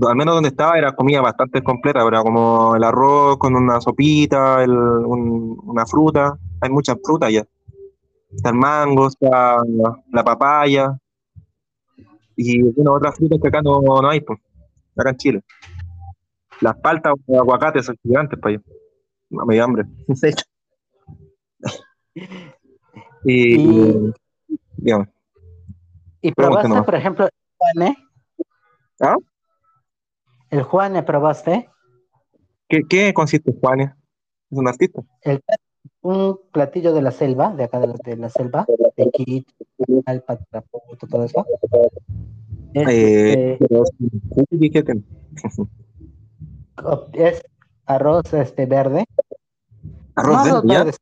Speaker 1: al menos donde estaba era comida bastante completa, era como el arroz con una sopita, el, una fruta, hay muchas frutas ya. Está el mango, está la papaya, y bueno, otras frutas que acá no, no hay, pues, acá en Chile. Las paltas o aguacates son gigantes para allá. Me dio hambre. y, y,
Speaker 2: digamos. ¿Y probaste, por ejemplo, el Juane?
Speaker 1: ¿Ah?
Speaker 2: ¿El Juane probaste?
Speaker 1: ¿Qué, qué consiste Juane? ¿Es un artista?
Speaker 2: El, un platillo de la selva, de acá de la, de la selva, de Quito, Alpa, todo eso. Eh, es arroz este verde.
Speaker 1: Arroz verde, ¿ya?
Speaker 2: arroz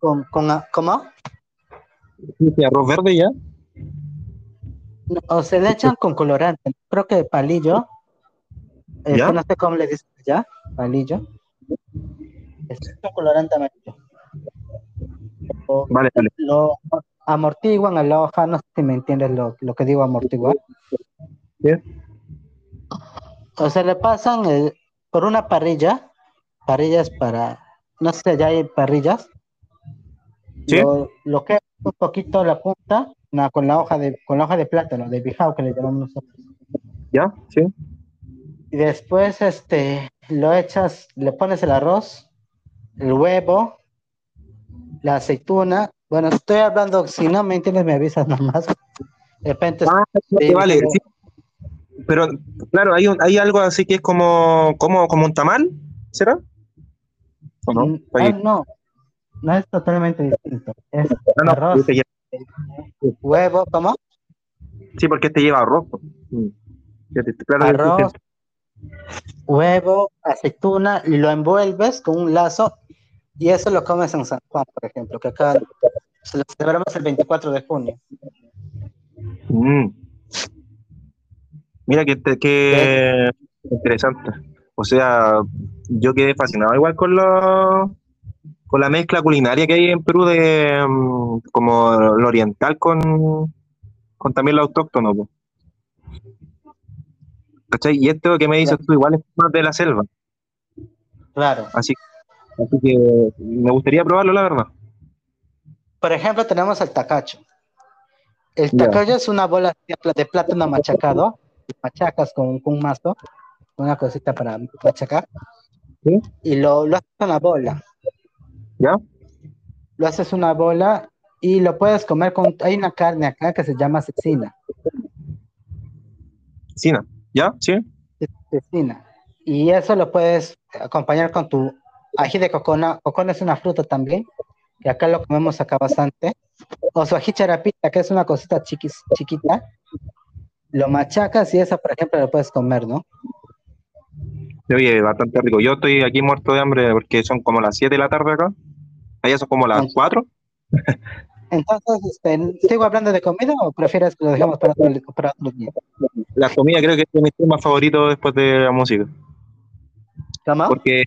Speaker 2: con, con, ¿Cómo?
Speaker 1: arroz verde ya.
Speaker 2: O se le echan con colorante. Creo que palillo. Eh, no sé cómo le dicen ya. Palillo. Es un colorante amarillo.
Speaker 1: vale, vale.
Speaker 2: Lo amortiguan a la hoja. No sé si me entiendes lo, lo que digo amortiguar. O se le pasan el, por una parrilla. Parrillas para. No sé, ya hay parrillas. Lo, que un poquito la punta con la hoja de con la hoja de plátano, de bijao que le llamamos nosotros.
Speaker 1: ¿Ya? Sí.
Speaker 2: Y después este lo echas, le pones el arroz, el huevo, la aceituna. Bueno, estoy hablando, si no me entiendes, me avisas nomás. De repente.
Speaker 1: Ah, vale, Pero, claro, hay, un, hay algo así que es como, como, como un tamal, ¿será?
Speaker 2: ¿O no? Mm, ah, no, no es totalmente distinto. Es ah, arroz, huevo, ¿cómo?
Speaker 1: Sí, porque este lleva arroz.
Speaker 2: Arroz, huevo, aceituna, y lo envuelves con un lazo y eso lo comes en San Juan, por ejemplo, que acá se lo celebramos el 24 de junio.
Speaker 1: Mm. Mira qué, interesante. O sea, yo quedé fascinado igual con lo, con la mezcla culinaria que hay en Perú de mm, como lo oriental con, con también lo autóctono. ¿Cachai? Y esto que me dices tú igual es más de la selva.
Speaker 2: Claro.
Speaker 1: Así, así que me gustaría probarlo, la verdad.
Speaker 2: Por ejemplo, tenemos el tacacho. El tacacho es una bola de plátano machacado, machacas con, un mazo, una cosita para machacar, y lo, lo haces una bola.
Speaker 1: ¿Ya?
Speaker 2: Lo haces una bola y lo puedes comer con. Hay una carne acá que se llama cecina.
Speaker 1: Cecina, ¿ya? Sí.
Speaker 2: Cecina. Y eso lo puedes acompañar con tu ají de cocona. Cocona es una fruta también, que acá lo comemos acá bastante. O su ají charapita, que es una cosita chiquis, chiquita. Lo machacas y eso, por ejemplo, lo puedes comer, ¿no?
Speaker 1: Oye, bastante rico. Yo estoy aquí muerto de hambre porque son como las 7 de la tarde acá. Allá son como las 4.
Speaker 2: Entonces, este, ¿sigo hablando de comida o prefieres que lo dejemos para otro, para día?
Speaker 1: La comida creo que es mi tema favorito después de la música.
Speaker 2: ¿Cómo?
Speaker 1: Porque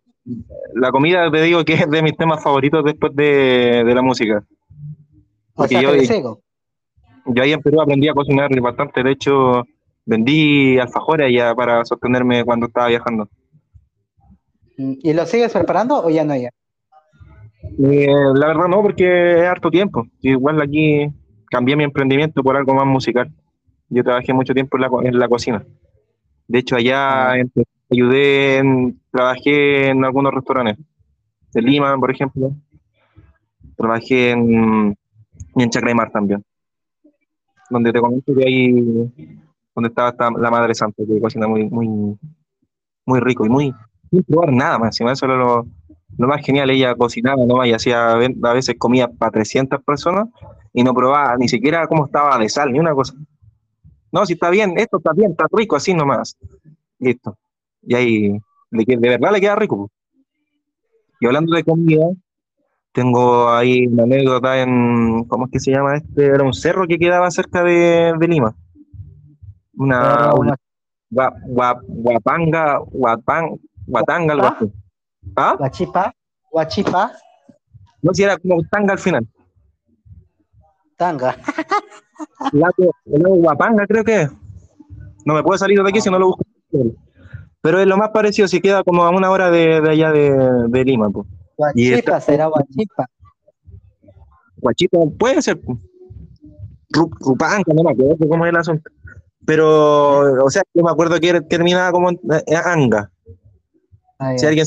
Speaker 1: la comida te digo que es de mis temas favoritos después de, de la música.
Speaker 2: Porque o sea, yo, sigo.
Speaker 1: yo ahí en Perú aprendí a cocinar bastante. De hecho, vendí alfajores ya para sostenerme cuando estaba viajando.
Speaker 2: ¿Y lo sigues preparando o ya no ya?
Speaker 1: Eh, la verdad no, porque es harto tiempo. Igual aquí cambié mi emprendimiento por algo más musical. Yo trabajé mucho tiempo en la, en la cocina. De hecho, allá ah. ayudé, trabajé en algunos restaurantes. De Lima, por ejemplo. Trabajé en, en Chacraymar también. Donde te comento que ahí, donde estaba la Madre Santa, que cocina muy, muy, muy rico y muy, sin probar nada más. Eso era lo, lo más genial, ella cocinaba nomás y hacía a veces comía para 300 personas y no probaba ni siquiera cómo estaba de sal, ni una cosa. No, si está bien, esto está bien, está rico, así nomás. Listo. Y ahí, de, verdad le queda rico. Y hablando de comida, tengo ahí una anécdota en, ¿cómo es que se llama este? Era un cerro que quedaba cerca de, Lima. Una, una guapanga, guapang, guatanga, algo así.
Speaker 2: ¿Ah? Guachipa, Guachipa.
Speaker 1: No, si era como tanga al final.
Speaker 2: Tanga.
Speaker 1: El lago, Guapanga, creo que No me puedo salir de aquí si no lo busco. Pero es lo más parecido, si queda como a una hora de, allá de, Lima. Pues.
Speaker 2: Guachipa, será Guachipa.
Speaker 1: Guachipa, puede ser. Rupanga, no me acuerdo cómo es el asunto. Pero, o sea, yo me acuerdo que terminaba como Anga. Ah, si alguien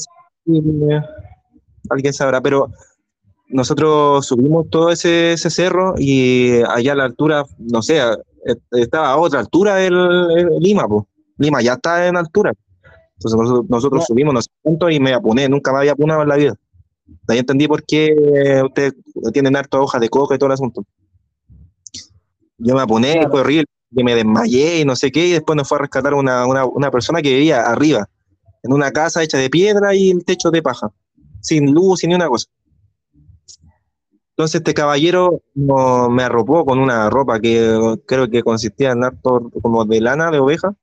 Speaker 1: alguien sabrá, pero nosotros subimos todo ese, cerro y allá a la altura, no sé, estaba a otra altura del Lima, pues. Lima ya está en altura. Entonces nosotros, subimos, no sé cuánto, y me apuné, nunca me había apunado en la vida. Ahí entendí por qué ustedes tienen harta hoja de coca y todo el asunto. Yo me apuné, fue horrible. que me desmayé y no sé qué, y después nos fue a rescatar una, una persona que vivía arriba, en una casa hecha de piedra y el techo de paja, sin luz, sin ni una cosa. Entonces este caballero me arropó con una ropa que creo que consistía en harto como de lana de oveja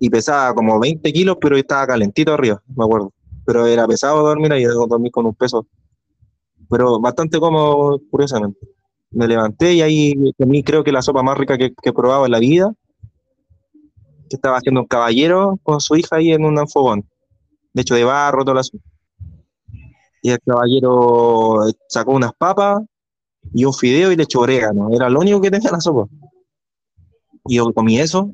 Speaker 1: y pesaba como 20 kilos, pero estaba calentito arriba, me acuerdo. Pero era pesado dormir ahí, dormir con un peso, pero bastante cómodo, curiosamente. Me levanté y ahí comí creo que la sopa más rica que, que he probado en la vida, que estaba haciendo un caballero con su hija ahí en un fogón, de hecho de barro, todo la Y el caballero sacó unas papas y un fideo y le echó orégano, era lo único que tenía la sopa. Y yo comí eso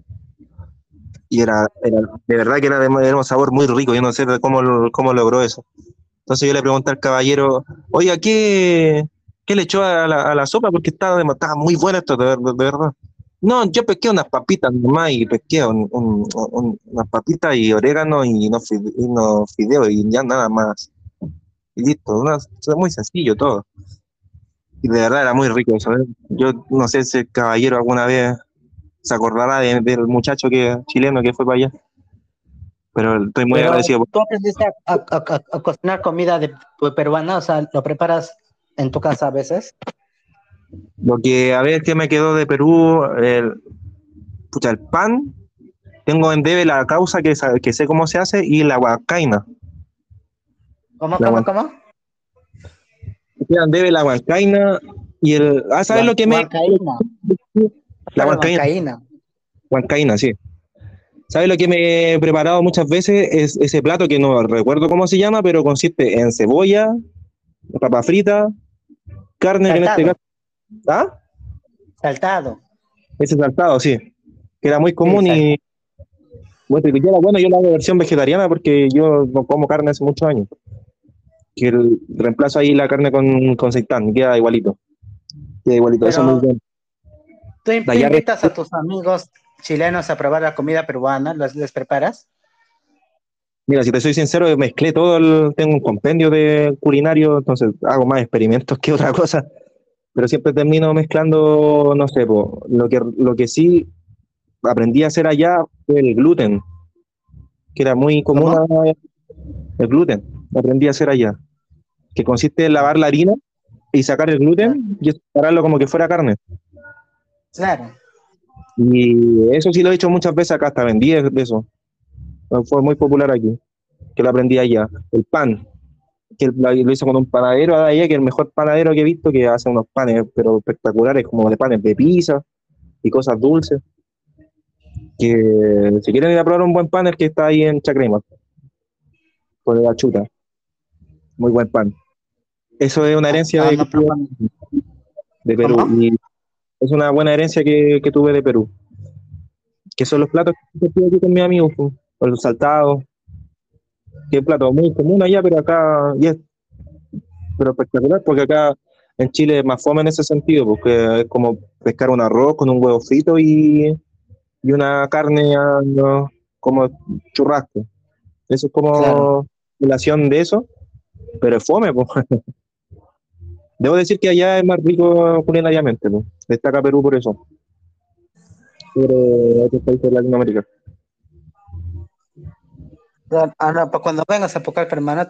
Speaker 1: y era, de verdad que era de, un sabor muy rico, yo no sé cómo, cómo logró eso. Entonces yo le pregunté al caballero, oiga, ¿qué, qué le echó a la, a la sopa? Porque estaba, estaba, muy buena esto, de, verdad. No, yo pesqué unas papitas nomás y pesqué unas papitas y orégano y no, no fideo y ya nada más. Y listo, una, muy sencillo todo. Y de verdad era muy rico eso. ¿eh? Yo no sé si el caballero alguna vez se acordará del muchacho que chileno que fue para allá. Pero estoy muy agradecido.
Speaker 2: ¿Tú aprendiste a, cocinar comida de, peruana? O sea, ¿lo preparas en tu casa a veces?
Speaker 1: Lo que a veces me quedó de Perú, el, pucha, el pan, tengo en debe la causa que, que sé cómo se hace y la huancaina.
Speaker 2: ¿Cómo, cómo, cómo?
Speaker 1: en debe la huancaina y el... Ah, ¿sabes lo que me...
Speaker 2: La huancaína.
Speaker 1: Huancaína, sí. ¿Sabes lo que me he preparado muchas veces? Es ese plato que no recuerdo cómo se llama, pero consiste en cebolla, papa frita, carne en este caso.
Speaker 2: ¿Ah? Saltado.
Speaker 1: Ese saltado, sí. Que era muy común y. Bueno, yo la hago versión vegetariana porque yo no como carne hace muchos años. Que el, reemplazo ahí la carne con, con seitán, queda igualito. Queda igualito, eso es muy bien.
Speaker 2: ¿Tú invitas a tus amigos chilenos a probar la comida peruana? ¿Les, preparas?
Speaker 1: Mira, si te soy sincero, mezclé todo, tengo un compendio de culinario, entonces hago más experimentos que otra cosa, pero siempre termino mezclando, no sé, lo, que, lo que sí aprendí a hacer allá fue el gluten, que era muy común el gluten, aprendí a hacer allá, que consiste en lavar la harina y sacar el gluten y separarlo como que fuera carne.
Speaker 2: Claro.
Speaker 1: Y eso sí lo he hecho muchas veces acá, hasta vendí de eso. Fue muy popular aquí, que lo aprendí allá. El pan, que lo hizo con un panadero de allá, que es el mejor panadero que he visto, que hace unos panes, pero espectaculares, como de panes de pizza y cosas dulces. Que si quieren ir a probar un buen pan, el que está ahí en Chacrema, por la chuta. Muy buen pan. Eso es una herencia ah, de, de Perú. Y es una buena herencia que, tuve de Perú. Que son los platos que estoy aquí con mis amigos, o los saltados. Que es plato muy común allá, pero acá, y es, pero espectacular, porque acá en Chile es más fome en ese sentido, porque es como pescar un arroz con un huevo frito y, una carne como churrasco. Eso es como relación de eso, pero es fome, pues. Debo decir que allá es más rico culinariamente, destaca Perú por eso. Pero otros países de Latinoamérica.
Speaker 2: Ah, no, pues cuando vengas a hermano,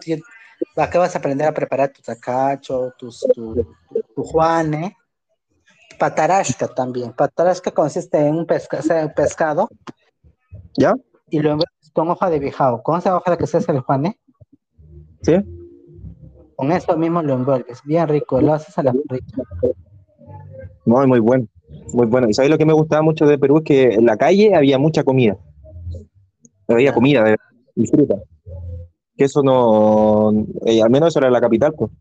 Speaker 2: acá vas a aprender a preparar tu tacacho, tus, tu, tu, juane, patarasca también. Patarasca consiste en un, pescado.
Speaker 1: ¿Ya?
Speaker 2: Y lo con hoja de bijao. ¿Con esa hoja de que se hace el juane?
Speaker 1: Sí.
Speaker 2: Con eso mismo lo envuelves, bien rico, lo haces a la frita.
Speaker 1: No, muy bueno, muy bueno. Y sabes lo que me gustaba mucho de Perú es que en la calle había mucha comida. Había comida y fruta. Que eso no, eh, al menos eso era la capital, pues.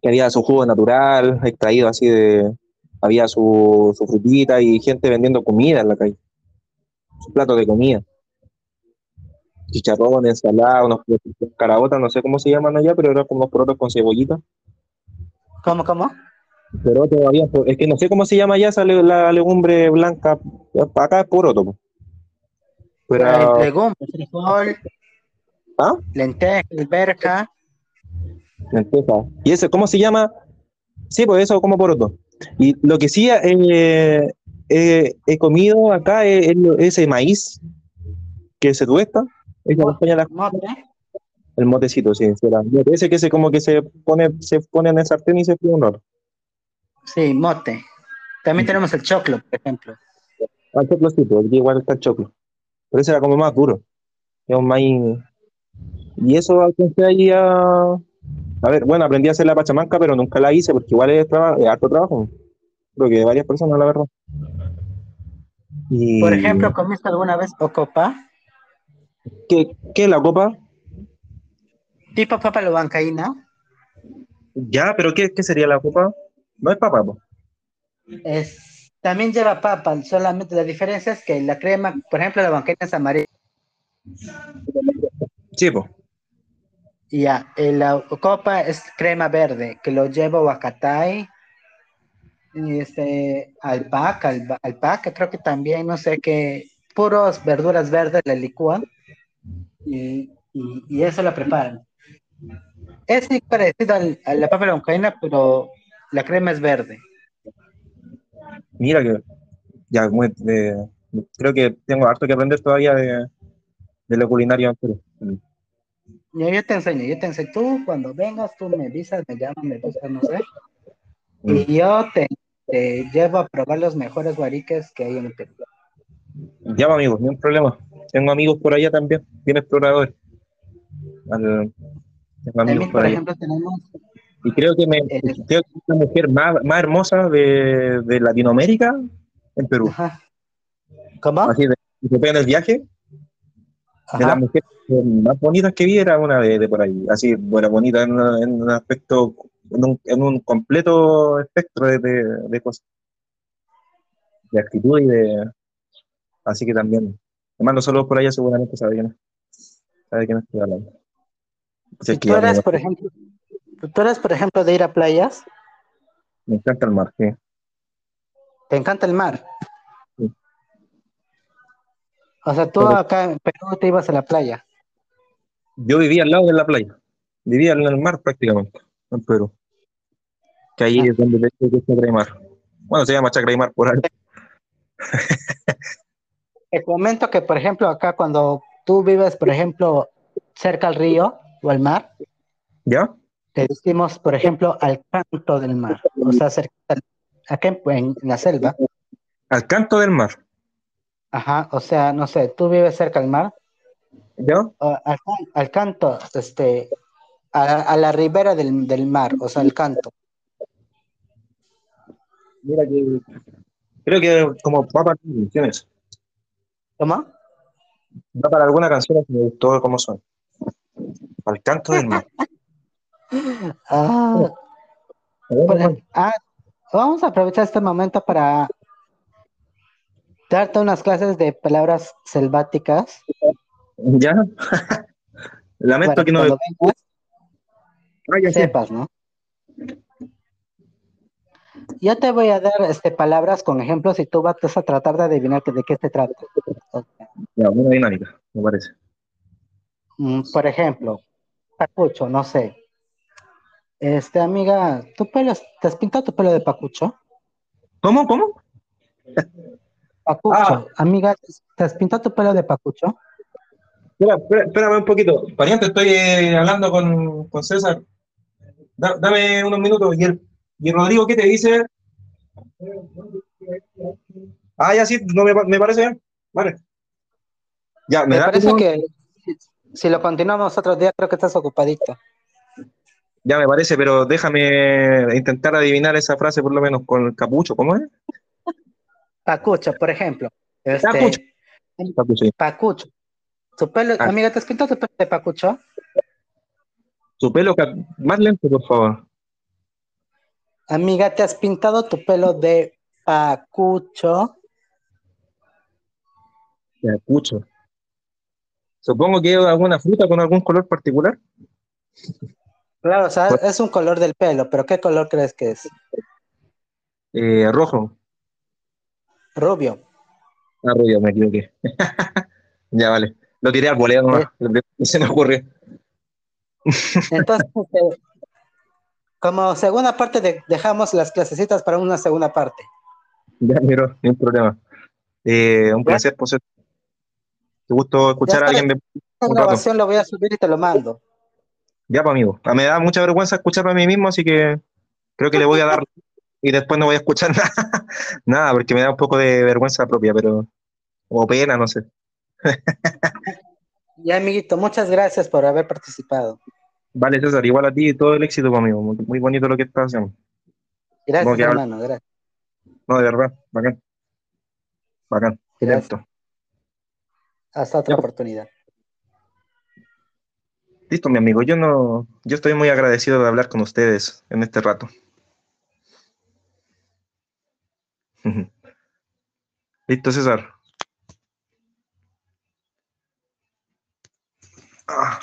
Speaker 1: Que había su jugo natural, extraído así de, había su, su frutita y gente vendiendo comida en la calle. Su plato de comida chicharrones, ensalada, unos carabotas, no sé cómo se llaman allá, pero eran como unos porotos con cebollita.
Speaker 2: ¿Cómo, cómo?
Speaker 1: Pero todavía, es que no sé cómo se llama allá esa la legumbre blanca, acá es poroto.
Speaker 2: Pero... Legumbre, frijol, ¿Ah? lenteja, alberca.
Speaker 1: Lenteja. ¿Y eso cómo se llama? Sí, pues eso como poroto. Y lo que sí, eh, he comido acá ese maíz que se tuesta. El motecito, sí, Ese que se como que se pone, se pone en el sartén y se fríe un rato.
Speaker 2: Sí, mote. También tenemos el choclo, por ejemplo.
Speaker 1: Ah, el choclo sí, porque igual está el choclo. Pero ese era como más duro. Es un maíz. Y eso alcancé ahí a. A ver, bueno, aprendí a hacer la pachamanca, pero nunca la hice porque igual es, harto trabajo. Creo que de varias personas, la verdad.
Speaker 2: Por ejemplo, ¿comiste alguna vez copa?
Speaker 1: ¿Qué, ¿Qué es la copa?
Speaker 2: Tipo papa lo bancaína.
Speaker 1: Ya, pero ¿qué, ¿qué, sería la copa? No es papa,
Speaker 2: Es, también lleva papa, solamente la diferencia es que la crema, por ejemplo, la bancaína es amarilla.
Speaker 1: Pues.
Speaker 2: Ya, la copa es crema verde, que lo lleva huacatay, y este, alpaca, alpaca, creo que también, no sé qué, puros verduras verdes le licúan y, y, eso la preparan. Es parecido a la papa loncaína, pero la crema es verde.
Speaker 1: Mira que ya creo que tengo harto que aprender todavía de, de lo culinario
Speaker 2: Yo, te enseño, yo te enseño. Tú cuando vengas, tú me avisas, me llamas, me buscas, no sé. Y mm. yo te, llevo a probar los mejores guariques que hay en el Perú.
Speaker 1: Ya, amigos, no hay problema. Tengo amigos por allá también, bien exploradores. tengo amigos por, ejemplo, tenemos. Y creo que, me, eh, creo que es la mujer más, más hermosa de, de, Latinoamérica en Perú. Ajá.
Speaker 2: ¿Cómo?
Speaker 1: Así de, en el viaje. De las mujeres más bonitas que vi era una de, de por ahí. Así, bueno, bonita en, en un aspecto, en un, en un completo espectro de, de cosas. De actitud y de, Así que también, te mando saludos por allá, seguramente sabe quién es. Sabe quién estoy hablando.
Speaker 2: tú eres, por ejemplo, ¿tú eres, por ejemplo, de ir a playas?
Speaker 1: Me encanta el mar, sí.
Speaker 2: ¿Te encanta el mar? Sí. O sea, tú acá en Perú te ibas a la playa.
Speaker 1: Yo vivía al lado de la playa. Vivía en el mar prácticamente, en Perú. Que ahí ah. es donde te Chacra y Mar. Bueno, se llama Chacra y Mar por ahí.
Speaker 2: Te comento que, por ejemplo, acá cuando tú vives, por ejemplo, cerca al río o al mar,
Speaker 1: ¿ya?
Speaker 2: Te decimos, por ejemplo, al canto del mar, o sea, cerca, acá en, la selva.
Speaker 1: Al canto del mar.
Speaker 2: Ajá, o sea, no sé, tú vives cerca al mar.
Speaker 1: ¿Yo?
Speaker 2: Al, canto, este, a, la ribera del, del, mar, o sea, al canto.
Speaker 1: Mira que creo que como papa tienes.
Speaker 2: ¿Cómo?
Speaker 1: Va para alguna canción que me gustó cómo son. Al canto del mar.
Speaker 2: Ah. ah, vamos a aprovechar este momento para darte unas clases de palabras selváticas.
Speaker 1: ¿Ya? Lamento que no... Vengas,
Speaker 2: ah, ya sepas, ¿no? Yo te voy a dar este, palabras con ejemplos y tú vas a tratar de adivinar de qué se trata.
Speaker 1: Ya, una dinámica, me parece.
Speaker 2: Mm, por ejemplo, pacucho, no sé. Este, amiga, ¿tu pelo, ¿te has pintado tu pelo de pacucho?
Speaker 1: ¿Cómo, cómo?
Speaker 2: Pacucho, ah. amiga, ¿te has pintado tu pelo de pacucho?
Speaker 1: Espera, espérame un poquito. Pariente, estoy eh, hablando con, con César. dame unos minutos y él y Rodrigo, ¿qué te dice? Ah, ya sí, no me, parece bien. Vale.
Speaker 2: Ya, me, parece que si, lo continuamos otro día, creo que estás ocupadito.
Speaker 1: Ya me parece, pero déjame intentar adivinar esa frase por lo menos con el capucho, ¿cómo es?
Speaker 2: Pacucho, por ejemplo. Este, pacucho. Pacucho. ¿Tu pelo, ah. amiga, ¿te has pintado tu pelo de pacucho?
Speaker 1: Su pelo, más lento, por favor.
Speaker 2: Amiga, ¿te has pintado tu pelo de pacucho?
Speaker 1: Pacucho. Supongo que alguna fruta con algún color particular.
Speaker 2: Claro, o sea, pues- es un color del pelo, pero ¿qué color crees que es?
Speaker 1: Eh, rojo.
Speaker 2: Rubio.
Speaker 1: Ah, rubio, me equivoqué. ya, vale. Lo tiré al boleo nomás. Se me ocurrió.
Speaker 2: Entonces, este, como segunda parte, dejamos las clasecitas para una segunda parte.
Speaker 1: Ya, miro, no hay problema. Eh, un placer, pues. Te gusto escuchar a alguien.
Speaker 2: La grabación la voy a subir y te lo mando.
Speaker 1: Ya, pues, amigo. Ah, me da mucha vergüenza escucharme a mí mismo, así que creo que le voy a dar y después no voy a escuchar nada, nada, porque me da un poco de vergüenza propia, pero o pena, no sé.
Speaker 2: ya, amiguito, muchas gracias por haber participado.
Speaker 1: Vale, César, igual a ti, todo el éxito conmigo, muy, muy bonito lo que estás haciendo.
Speaker 2: Gracias, hermano, gracias.
Speaker 1: No, de verdad, bacán. Bacán. Gracias.
Speaker 2: Hasta otra oportunidad.
Speaker 1: Listo, mi amigo. Yo no, yo estoy muy agradecido de hablar con ustedes en este rato. Listo, César. Ah.